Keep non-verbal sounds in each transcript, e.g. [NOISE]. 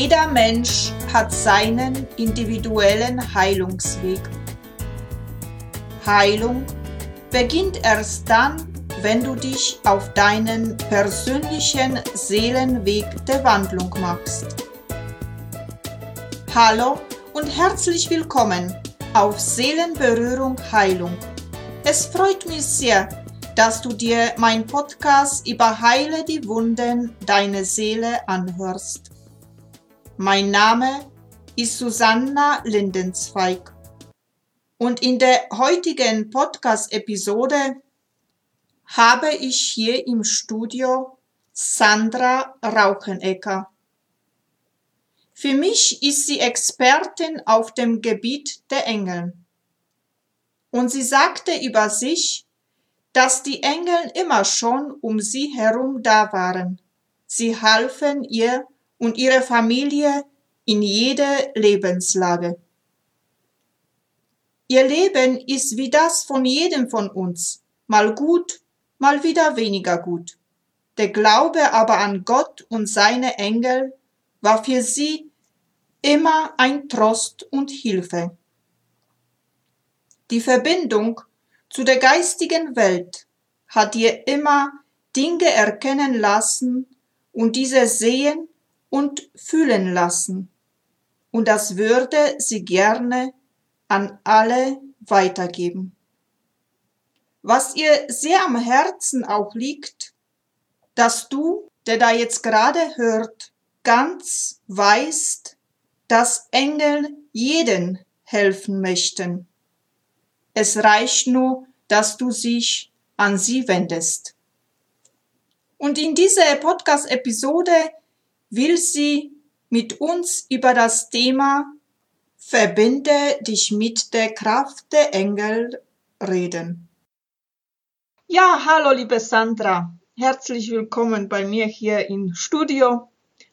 Jeder Mensch hat seinen individuellen Heilungsweg. Heilung beginnt erst dann, wenn du dich auf deinen persönlichen Seelenweg der Wandlung machst. Hallo und herzlich willkommen auf Seelenberührung Heilung. Es freut mich sehr, dass du dir mein Podcast über Heile die Wunden deiner Seele anhörst. Mein Name ist Susanna Lindenzweig und in der heutigen Podcast-Episode habe ich hier im Studio Sandra Rauchenecker. Für mich ist sie Expertin auf dem Gebiet der Engel. Und sie sagte über sich, dass die Engel immer schon um sie herum da waren. Sie halfen ihr und ihrer Familie in jeder Lebenslage. Ihr Leben ist wie das von jedem von uns, mal gut, mal wieder weniger gut. Der Glaube aber an Gott und seine Engel war für sie immer ein Trost und Hilfe. Die Verbindung zu der geistigen Welt hat ihr immer Dinge erkennen lassen und diese sehen und fühlen lassen. Und das würde sie gerne an alle weitergeben. Was ihr sehr am Herzen auch liegt, dass du, der da jetzt gerade hört, ganz weißt, dass Engel jeden helfen möchten. Es reicht nur, dass du dich an sie wendest. Und in dieser Podcast-Episode will sie mit uns über das Thema Verbinde dich mit der Kraft der Engel reden. Ja, hallo liebe Sandra, herzlich willkommen bei mir hier im Studio.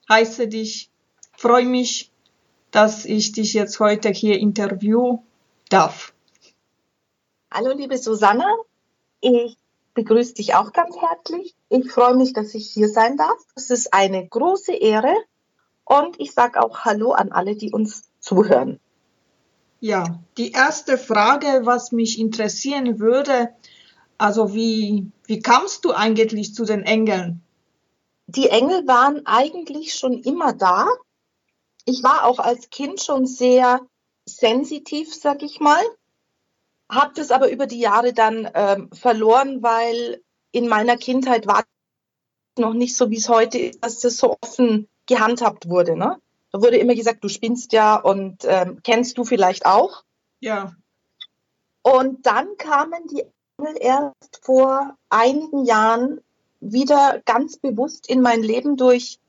Heiße dich, freue mich, dass ich dich jetzt heute hier interviewen darf. Hallo, liebe Susanne. Ich begrüße dich auch ganz herzlich. Ich freue mich, dass ich hier sein darf. Es ist eine große Ehre. Und ich sage auch Hallo an alle, die uns zuhören. Ja, die erste Frage, was mich interessieren würde, also wie, wie kamst du eigentlich zu den Engeln? Die Engel waren eigentlich schon immer da ich war auch als Kind schon sehr sensitiv, sag ich mal, habe das aber über die Jahre dann ähm, verloren, weil in meiner Kindheit war noch nicht so, wie es heute ist, dass das so offen gehandhabt wurde. Ne? Da wurde immer gesagt, du spinnst ja und ähm, kennst du vielleicht auch. Ja. Und dann kamen die Engel erst vor einigen Jahren wieder ganz bewusst in mein Leben durch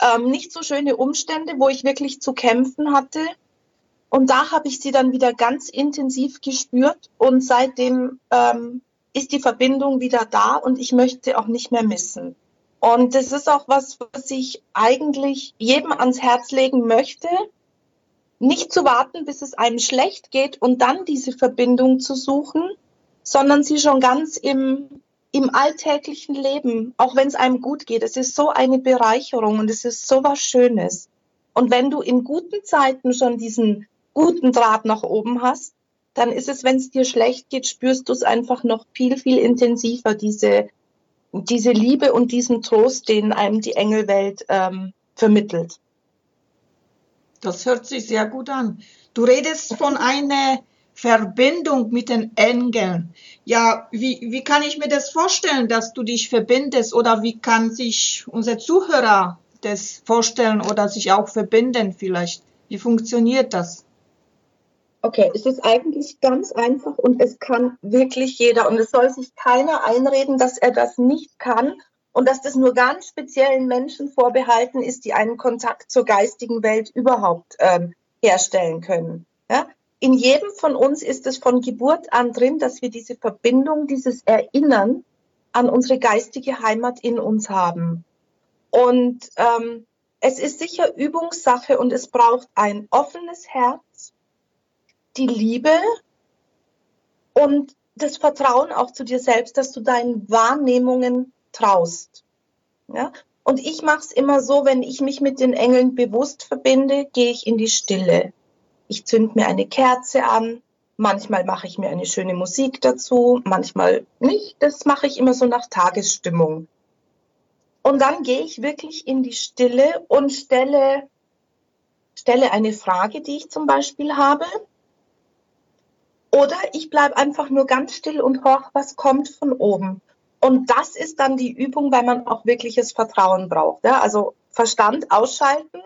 ähm, nicht so schöne Umstände, wo ich wirklich zu kämpfen hatte. Und da habe ich sie dann wieder ganz intensiv gespürt und seitdem ähm, ist die Verbindung wieder da und ich möchte auch nicht mehr missen. Und das ist auch was, was ich eigentlich jedem ans Herz legen möchte, nicht zu warten, bis es einem schlecht geht und dann diese Verbindung zu suchen, sondern sie schon ganz im im alltäglichen Leben, auch wenn es einem gut geht, es ist so eine Bereicherung und es ist so was Schönes. Und wenn du in guten Zeiten schon diesen guten Draht nach oben hast, dann ist es, wenn es dir schlecht geht, spürst du es einfach noch viel, viel intensiver, diese, diese Liebe und diesen Trost, den einem die Engelwelt ähm, vermittelt. Das hört sich sehr gut an. Du redest von einer Verbindung mit den Engeln. Ja, wie, wie kann ich mir das vorstellen, dass du dich verbindest oder wie kann sich unser Zuhörer das vorstellen oder sich auch verbinden vielleicht? Wie funktioniert das? Okay, es ist eigentlich ganz einfach und es kann wirklich jeder und es soll sich keiner einreden, dass er das nicht kann und dass das nur ganz speziellen Menschen vorbehalten ist, die einen Kontakt zur geistigen Welt überhaupt ähm, herstellen können. Ja? in jedem von uns ist es von Geburt an drin, dass wir diese Verbindung, dieses Erinnern an unsere geistige Heimat in uns haben. Und ähm, es ist sicher Übungssache und es braucht ein offenes Herz, die Liebe und das Vertrauen auch zu dir selbst, dass du deinen Wahrnehmungen traust. Ja? Und ich mache es immer so, wenn ich mich mit den Engeln bewusst verbinde, gehe ich in die Stille. Ich zünd mir eine Kerze an, manchmal mache ich mir eine schöne Musik dazu, manchmal nicht. Das mache ich immer so nach Tagesstimmung. Und dann gehe ich wirklich in die Stille und stelle, stelle eine Frage, die ich zum Beispiel habe. Oder ich bleibe einfach nur ganz still und horch, was kommt von oben. Und das ist dann die Übung, weil man auch wirkliches Vertrauen braucht. Ja? Also Verstand ausschalten.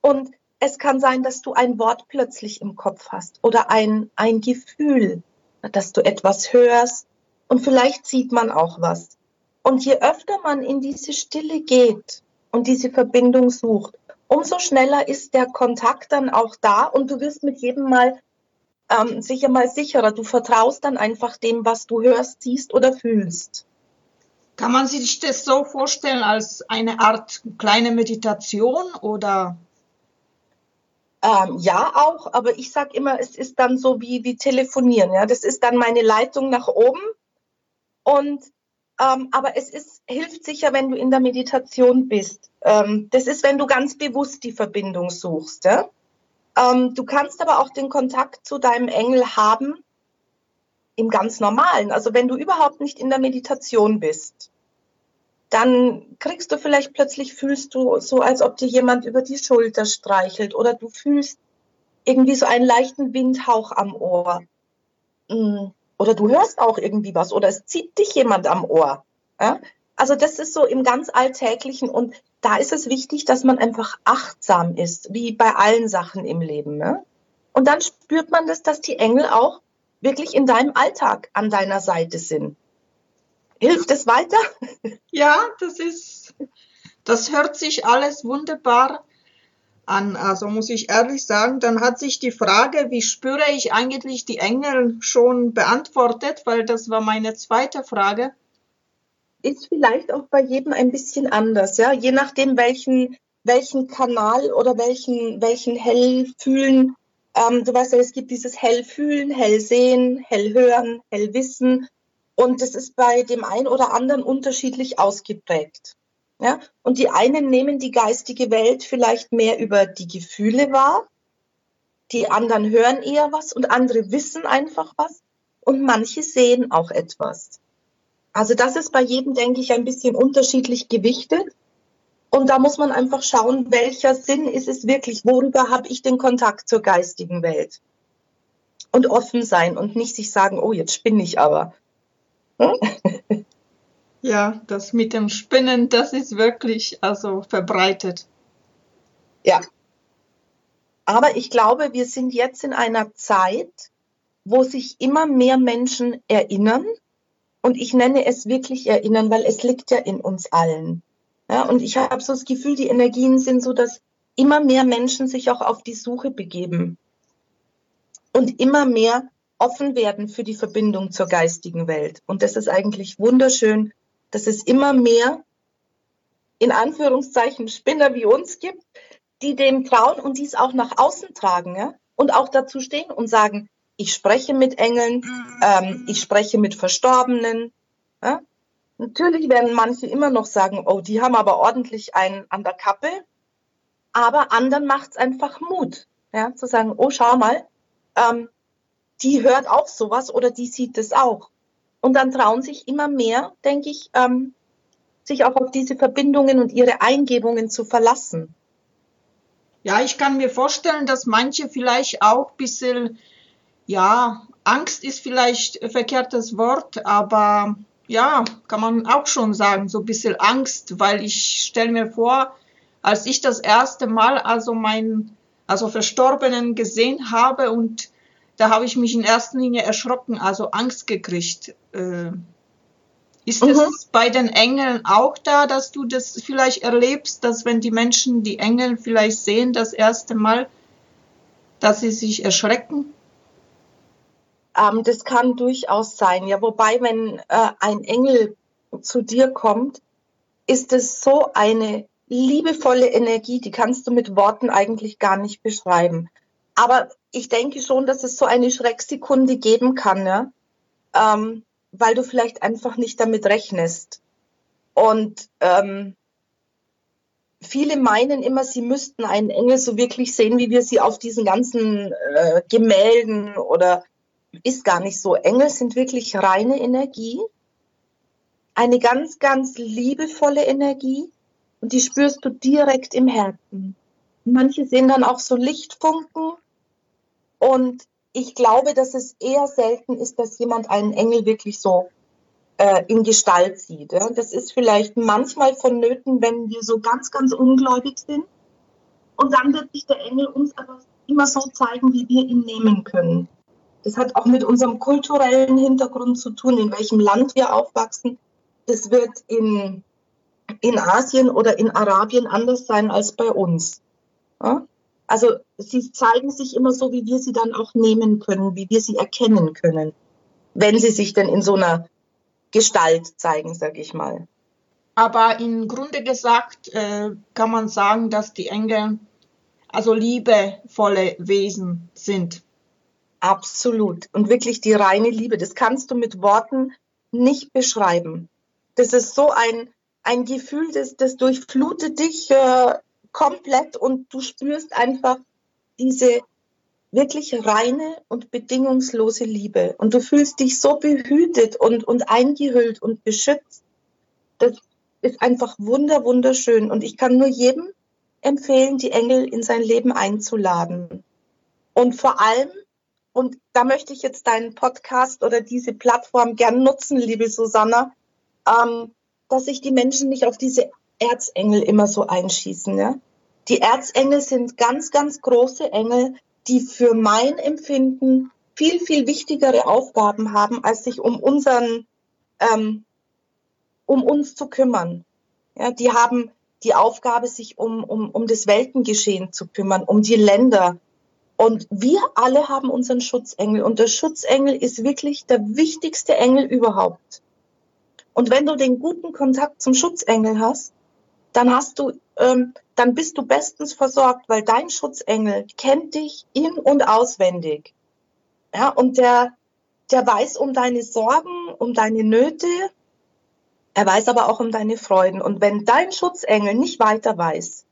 Und es kann sein, dass du ein Wort plötzlich im Kopf hast oder ein, ein Gefühl, dass du etwas hörst. Und vielleicht sieht man auch was. Und je öfter man in diese Stille geht und diese Verbindung sucht, umso schneller ist der Kontakt dann auch da und du wirst mit jedem Mal ähm, sicher mal sicherer. Du vertraust dann einfach dem, was du hörst, siehst oder fühlst. Kann man sich das so vorstellen als eine Art kleine Meditation oder? Ähm, ja, auch, aber ich sage immer, es ist dann so wie, wie telefonieren. Ja? Das ist dann meine Leitung nach oben. Und ähm, aber es ist, hilft sicher, wenn du in der Meditation bist. Ähm, das ist, wenn du ganz bewusst die Verbindung suchst. Ja? Ähm, du kannst aber auch den Kontakt zu deinem Engel haben im ganz normalen. Also wenn du überhaupt nicht in der Meditation bist, dann kriegst du vielleicht plötzlich fühlst du so, als ob dir jemand über die Schulter streichelt oder du fühlst irgendwie so einen leichten Windhauch am Ohr. Mm. Oder du hörst auch irgendwie was oder es zieht dich jemand am Ohr. Ja? Also das ist so im ganz Alltäglichen und da ist es wichtig, dass man einfach achtsam ist, wie bei allen Sachen im Leben. Ne? Und dann spürt man das, dass die Engel auch wirklich in deinem Alltag an deiner Seite sind. Hilft es weiter? [LAUGHS] Ja, das ist, das hört sich alles wunderbar an. Also muss ich ehrlich sagen, dann hat sich die Frage, wie spüre ich eigentlich die Engel schon beantwortet, weil das war meine zweite Frage ist vielleicht auch bei jedem ein bisschen anders, ja, je nachdem welchen welchen Kanal oder welchen welchen Hellfühlen. Ähm, du weißt ja, es gibt dieses Hellfühlen, Hellsehen, Hellhören, Hellwissen und das ist bei dem einen oder anderen unterschiedlich ausgeprägt. Ja, und die einen nehmen die geistige Welt vielleicht mehr über die Gefühle wahr, die anderen hören eher was und andere wissen einfach was und manche sehen auch etwas. Also das ist bei jedem, denke ich, ein bisschen unterschiedlich gewichtet. Und da muss man einfach schauen, welcher Sinn ist es wirklich, worüber habe ich den Kontakt zur geistigen Welt. Und offen sein und nicht sich sagen, oh, jetzt spinne ich aber. Hm? Ja, das mit dem Spinnen, das ist wirklich also verbreitet. Ja. Aber ich glaube, wir sind jetzt in einer Zeit, wo sich immer mehr Menschen erinnern, und ich nenne es wirklich erinnern, weil es liegt ja in uns allen. Ja, und ich habe so das Gefühl, die Energien sind so, dass immer mehr Menschen sich auch auf die Suche begeben und immer mehr offen werden für die Verbindung zur geistigen Welt. Und das ist eigentlich wunderschön, dass es immer mehr in Anführungszeichen Spinner wie uns gibt, die dem trauen und dies auch nach außen tragen ja? und auch dazu stehen und sagen, ich spreche mit Engeln, ähm, ich spreche mit Verstorbenen. Ja? Natürlich werden manche immer noch sagen, oh, die haben aber ordentlich einen an der Kappe. Aber anderen macht es einfach Mut, ja? zu sagen, oh, schau mal, ähm, die hört auch sowas oder die sieht es auch. Und dann trauen sich immer mehr, denke ich, ähm, sich auch auf diese Verbindungen und ihre Eingebungen zu verlassen. Ja, ich kann mir vorstellen, dass manche vielleicht auch ein bisschen ja, Angst ist vielleicht ein verkehrtes Wort, aber ja, kann man auch schon sagen, so ein bisschen Angst, weil ich stelle mir vor, als ich das erste Mal also meinen, also Verstorbenen gesehen habe und da habe ich mich in erster Linie erschrocken, also Angst gekriegt. Äh, ist mhm. es bei den Engeln auch da, dass du das vielleicht erlebst, dass wenn die Menschen die Engel vielleicht sehen das erste Mal, dass sie sich erschrecken? Ähm, das kann durchaus sein. Ja, wobei, wenn äh, ein Engel zu dir kommt, ist es so eine liebevolle Energie, die kannst du mit Worten eigentlich gar nicht beschreiben. Aber ich denke schon, dass es so eine Schrecksekunde geben kann, ja? ähm, weil du vielleicht einfach nicht damit rechnest. Und ähm, viele meinen immer, sie müssten einen Engel so wirklich sehen, wie wir sie auf diesen ganzen äh, Gemälden oder ist gar nicht so. Engel sind wirklich reine Energie, eine ganz, ganz liebevolle Energie und die spürst du direkt im Herzen. Manche sehen dann auch so Lichtfunken und ich glaube, dass es eher selten ist, dass jemand einen Engel wirklich so äh, in Gestalt sieht. Ja? Das ist vielleicht manchmal vonnöten, wenn wir so ganz, ganz ungläubig sind. Und dann wird sich der Engel uns aber immer so zeigen, wie wir ihn nehmen können. Das hat auch mit unserem kulturellen Hintergrund zu tun, in welchem Land wir aufwachsen. Das wird in, in Asien oder in Arabien anders sein als bei uns. Ja? Also sie zeigen sich immer so, wie wir sie dann auch nehmen können, wie wir sie erkennen können, wenn sie sich denn in so einer Gestalt zeigen, sag ich mal. Aber im Grunde gesagt äh, kann man sagen, dass die Engel also liebevolle Wesen sind. Absolut. Und wirklich die reine Liebe. Das kannst du mit Worten nicht beschreiben. Das ist so ein, ein Gefühl, das, das durchflutet dich äh, komplett und du spürst einfach diese wirklich reine und bedingungslose Liebe. Und du fühlst dich so behütet und, und eingehüllt und beschützt. Das ist einfach wunder, wunderschön. Und ich kann nur jedem empfehlen, die Engel in sein Leben einzuladen. Und vor allem, und da möchte ich jetzt deinen Podcast oder diese Plattform gern nutzen, liebe Susanna, ähm, dass sich die Menschen nicht auf diese Erzengel immer so einschießen. Ja? Die Erzengel sind ganz, ganz große Engel, die für mein Empfinden viel, viel wichtigere Aufgaben haben, als sich um unseren, ähm, um uns zu kümmern. Ja, die haben die Aufgabe, sich um, um, um das Weltengeschehen zu kümmern, um die Länder. Und wir alle haben unseren Schutzengel. Und der Schutzengel ist wirklich der wichtigste Engel überhaupt. Und wenn du den guten Kontakt zum Schutzengel hast, dann hast du ähm, dann bist du bestens versorgt, weil dein Schutzengel kennt dich in und auswendig. Ja, und der, der weiß um deine Sorgen, um deine Nöte, er weiß aber auch um deine Freuden. Und wenn dein Schutzengel nicht weiter weiß,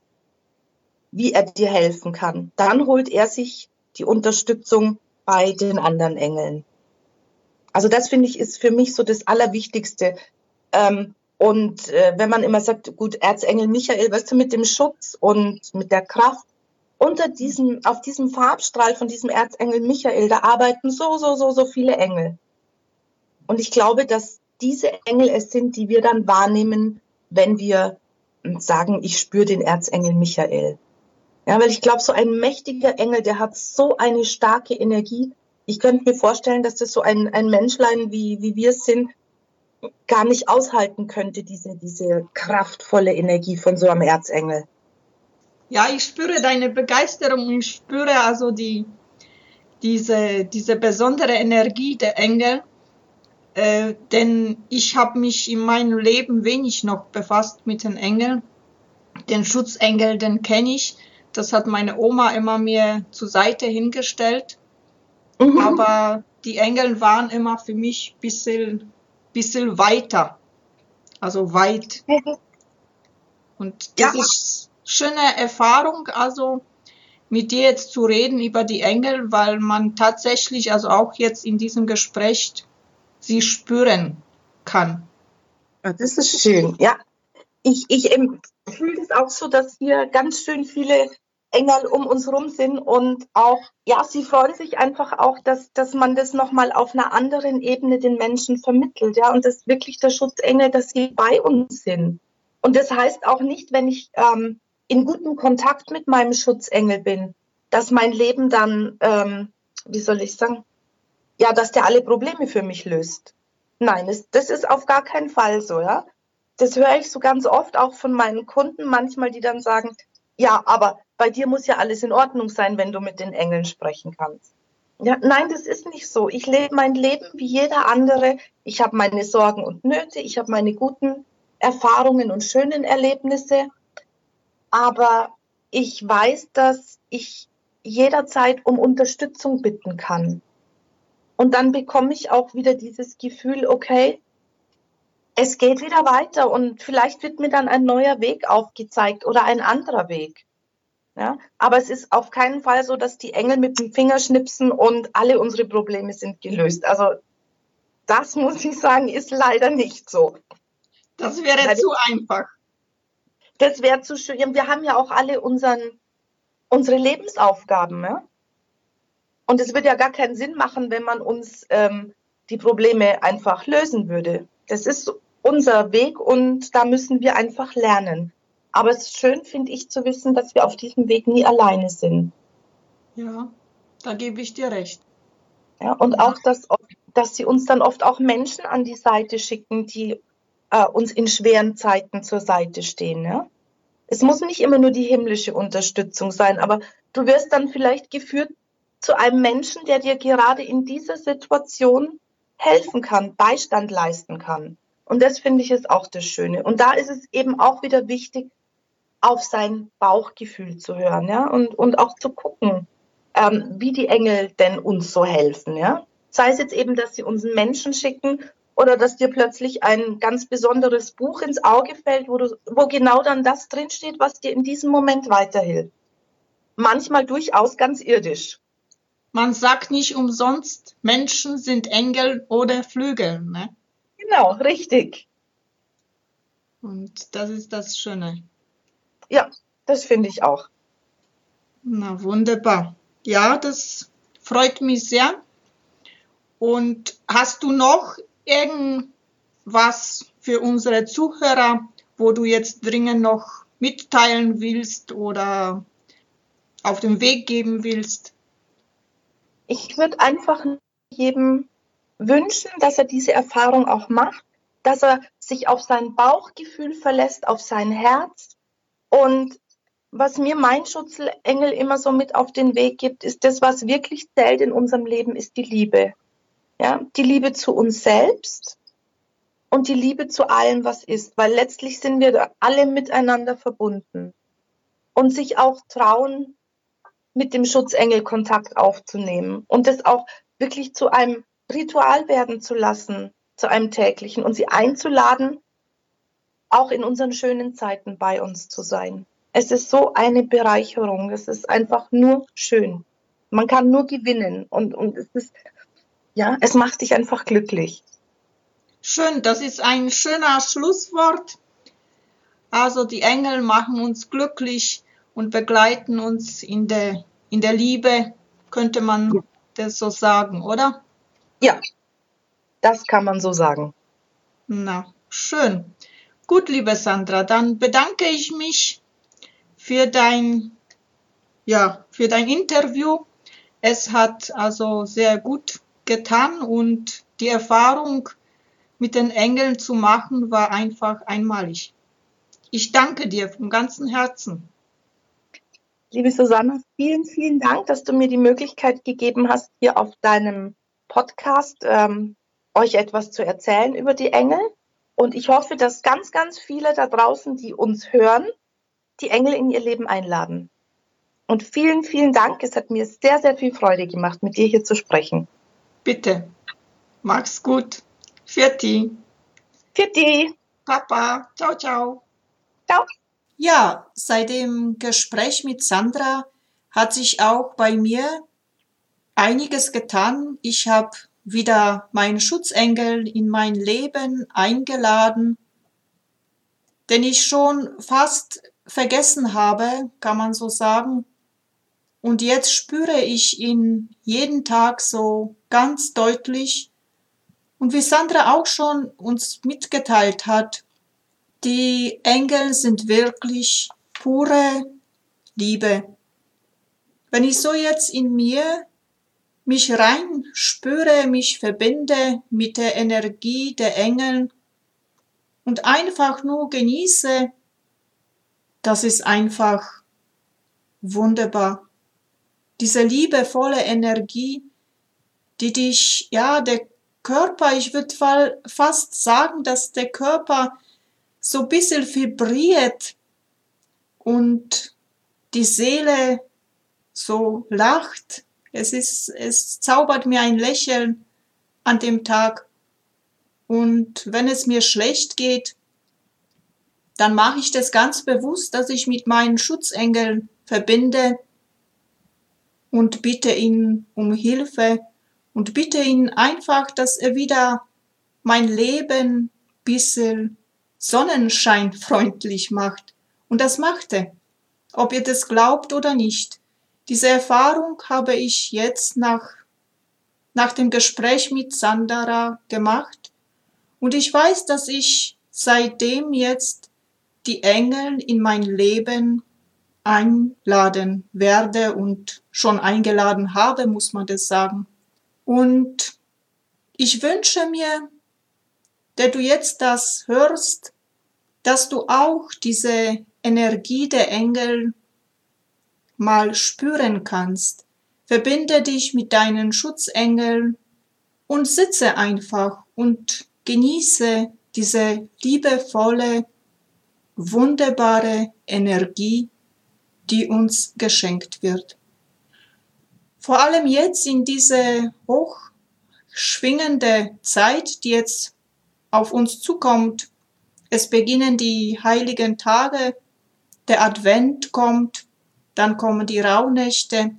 wie er dir helfen kann, dann holt er sich die Unterstützung bei den anderen Engeln. Also das finde ich ist für mich so das Allerwichtigste. Ähm, und äh, wenn man immer sagt, gut, Erzengel Michael, weißt du, mit dem Schutz und mit der Kraft, unter diesem, auf diesem Farbstrahl von diesem Erzengel Michael, da arbeiten so, so, so, so viele Engel. Und ich glaube, dass diese Engel es sind, die wir dann wahrnehmen, wenn wir sagen, ich spüre den Erzengel Michael. Ja, weil ich glaube, so ein mächtiger Engel, der hat so eine starke Energie. Ich könnte mir vorstellen, dass das so ein, ein Menschlein, wie, wie wir sind, gar nicht aushalten könnte, diese, diese kraftvolle Energie von so einem Erzengel. Ja, ich spüre deine Begeisterung, ich spüre also die, diese, diese besondere Energie der Engel, äh, denn ich habe mich in meinem Leben wenig noch befasst mit den Engeln. Den Schutzengel, den kenne ich, das hat meine Oma immer mir zur Seite hingestellt, mhm. aber die Engel waren immer für mich ein bisschen bisschen weiter. Also weit. Und das ja. ist schöne Erfahrung, also mit dir jetzt zu reden über die Engel, weil man tatsächlich, also auch jetzt in diesem Gespräch, sie spüren kann. Das ist schön, ja. Ich, ich fühle es auch so, dass hier ganz schön viele Engel um uns rum sind und auch, ja, sie freuen sich einfach auch, dass, dass man das nochmal auf einer anderen Ebene den Menschen vermittelt, ja, und das ist wirklich der Schutzengel, dass sie bei uns sind. Und das heißt auch nicht, wenn ich ähm, in gutem Kontakt mit meinem Schutzengel bin, dass mein Leben dann, ähm, wie soll ich sagen, ja, dass der alle Probleme für mich löst. Nein, das, das ist auf gar keinen Fall so, ja. Das höre ich so ganz oft auch von meinen Kunden manchmal, die dann sagen, ja, aber bei dir muss ja alles in Ordnung sein, wenn du mit den Engeln sprechen kannst. Ja, nein, das ist nicht so. Ich lebe mein Leben wie jeder andere. Ich habe meine Sorgen und Nöte, ich habe meine guten Erfahrungen und schönen Erlebnisse. Aber ich weiß, dass ich jederzeit um Unterstützung bitten kann. Und dann bekomme ich auch wieder dieses Gefühl, okay, es geht wieder weiter und vielleicht wird mir dann ein neuer Weg aufgezeigt oder ein anderer Weg. Ja, aber es ist auf keinen Fall so, dass die Engel mit dem Finger schnipsen und alle unsere Probleme sind gelöst. Also das muss ich sagen, ist leider nicht so. Das wäre leider, zu einfach. Das wäre zu schön. Wir haben ja auch alle unseren, unsere Lebensaufgaben. Ja? Und es würde ja gar keinen Sinn machen, wenn man uns ähm, die Probleme einfach lösen würde. Das ist unser Weg und da müssen wir einfach lernen. Aber es ist schön, finde ich, zu wissen, dass wir auf diesem Weg nie alleine sind. Ja, da gebe ich dir recht. Ja, und auch, dass, dass sie uns dann oft auch Menschen an die Seite schicken, die äh, uns in schweren Zeiten zur Seite stehen. Ja? Es muss nicht immer nur die himmlische Unterstützung sein, aber du wirst dann vielleicht geführt zu einem Menschen, der dir gerade in dieser Situation helfen kann, Beistand leisten kann. Und das finde ich ist auch das Schöne. Und da ist es eben auch wieder wichtig, auf sein Bauchgefühl zu hören, ja, und, und auch zu gucken, ähm, wie die Engel denn uns so helfen, ja. Sei es jetzt eben, dass sie uns einen Menschen schicken oder dass dir plötzlich ein ganz besonderes Buch ins Auge fällt, wo, du, wo genau dann das drinsteht, was dir in diesem Moment weiterhilft. Manchmal durchaus ganz irdisch. Man sagt nicht umsonst, Menschen sind Engel oder Flügel, ne? Genau, richtig. Und das ist das Schöne. Ja, das finde ich auch. Na, wunderbar. Ja, das freut mich sehr. Und hast du noch irgendwas für unsere Zuhörer, wo du jetzt dringend noch mitteilen willst oder auf den Weg geben willst? Ich würde einfach jedem wünschen, dass er diese Erfahrung auch macht, dass er sich auf sein Bauchgefühl verlässt, auf sein Herz. Und was mir mein Schutzengel immer so mit auf den Weg gibt, ist das, was wirklich zählt in unserem Leben, ist die Liebe. Ja, die Liebe zu uns selbst und die Liebe zu allem, was ist, weil letztlich sind wir alle miteinander verbunden. Und sich auch trauen, mit dem Schutzengel Kontakt aufzunehmen und das auch wirklich zu einem Ritual werden zu lassen, zu einem täglichen und sie einzuladen, auch in unseren schönen Zeiten bei uns zu sein. Es ist so eine Bereicherung. Es ist einfach nur schön. Man kann nur gewinnen und, und es ist, ja, es macht dich einfach glücklich. Schön, das ist ein schöner Schlusswort. Also die Engel machen uns glücklich und begleiten uns in der, in der Liebe, könnte man ja. das so sagen, oder? Ja, das kann man so sagen. Na, schön. Gut, liebe Sandra, dann bedanke ich mich für dein, ja, für dein Interview. Es hat also sehr gut getan und die Erfahrung mit den Engeln zu machen war einfach einmalig. Ich danke dir vom ganzen Herzen. Liebe Susanne, vielen, vielen Dank, dass du mir die Möglichkeit gegeben hast, hier auf deinem Podcast ähm, euch etwas zu erzählen über die Engel. Und ich hoffe, dass ganz, ganz viele da draußen, die uns hören, die Engel in ihr Leben einladen. Und vielen, vielen Dank. Es hat mir sehr, sehr viel Freude gemacht, mit dir hier zu sprechen. Bitte. Mach's gut. Vierti. Vierti. Papa. Ciao, ciao. Ciao. Ja, seit dem Gespräch mit Sandra hat sich auch bei mir einiges getan. Ich habe wieder meinen Schutzengel in mein Leben eingeladen, den ich schon fast vergessen habe, kann man so sagen. Und jetzt spüre ich ihn jeden Tag so ganz deutlich. Und wie Sandra auch schon uns mitgeteilt hat, die Engel sind wirklich pure Liebe. Wenn ich so jetzt in mir mich rein spüre, mich verbinde mit der Energie der Engel und einfach nur genieße, das ist einfach wunderbar. Diese liebevolle Energie, die dich, ja, der Körper, ich würde fast sagen, dass der Körper so ein bisschen vibriert und die Seele so lacht es ist, es zaubert mir ein Lächeln an dem Tag. Und wenn es mir schlecht geht, dann mache ich das ganz bewusst, dass ich mit meinen Schutzengeln verbinde und bitte ihn um Hilfe und bitte ihn einfach, dass er wieder mein Leben bisschen sonnenscheinfreundlich macht. Und das macht er, ob ihr das glaubt oder nicht. Diese Erfahrung habe ich jetzt nach, nach dem Gespräch mit Sandara gemacht und ich weiß, dass ich seitdem jetzt die Engel in mein Leben einladen werde und schon eingeladen habe, muss man das sagen. Und ich wünsche mir, der du jetzt das hörst, dass du auch diese Energie der Engel mal spüren kannst. Verbinde dich mit deinen Schutzengeln und sitze einfach und genieße diese liebevolle, wunderbare Energie, die uns geschenkt wird. Vor allem jetzt in diese hochschwingende Zeit, die jetzt auf uns zukommt. Es beginnen die heiligen Tage, der Advent kommt, dann kommen die Rauhnächte.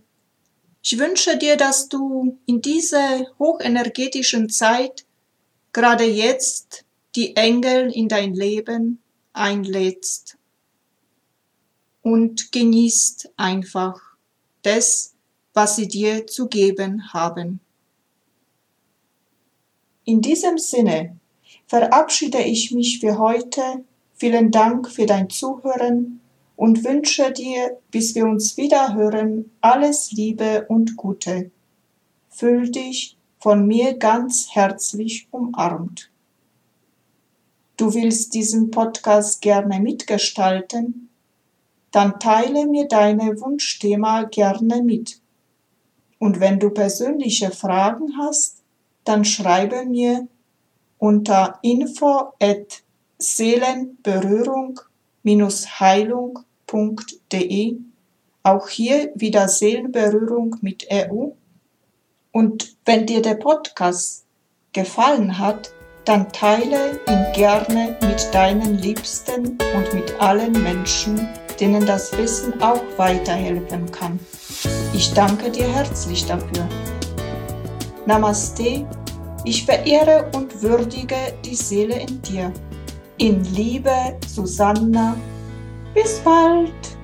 Ich wünsche dir, dass du in diese hochenergetischen Zeit gerade jetzt die Engel in dein Leben einlädst und genießt einfach das, was sie dir zu geben haben. In diesem Sinne verabschiede ich mich für heute. Vielen Dank für dein Zuhören und wünsche dir, bis wir uns wieder hören, alles Liebe und Gute. Fühl dich von mir ganz herzlich umarmt. Du willst diesen Podcast gerne mitgestalten? Dann teile mir deine Wunschthema gerne mit. Und wenn du persönliche Fragen hast, dann schreibe mir unter info at seelenberührung-heilung.de auch hier wieder Seelenberührung mit EU. Und wenn dir der Podcast gefallen hat, dann teile ihn gerne mit deinen Liebsten und mit allen Menschen, denen das Wissen auch weiterhelfen kann. Ich danke dir herzlich dafür. Namaste ich verehre und würdige die Seele in dir. In Liebe, Susanna. his fault.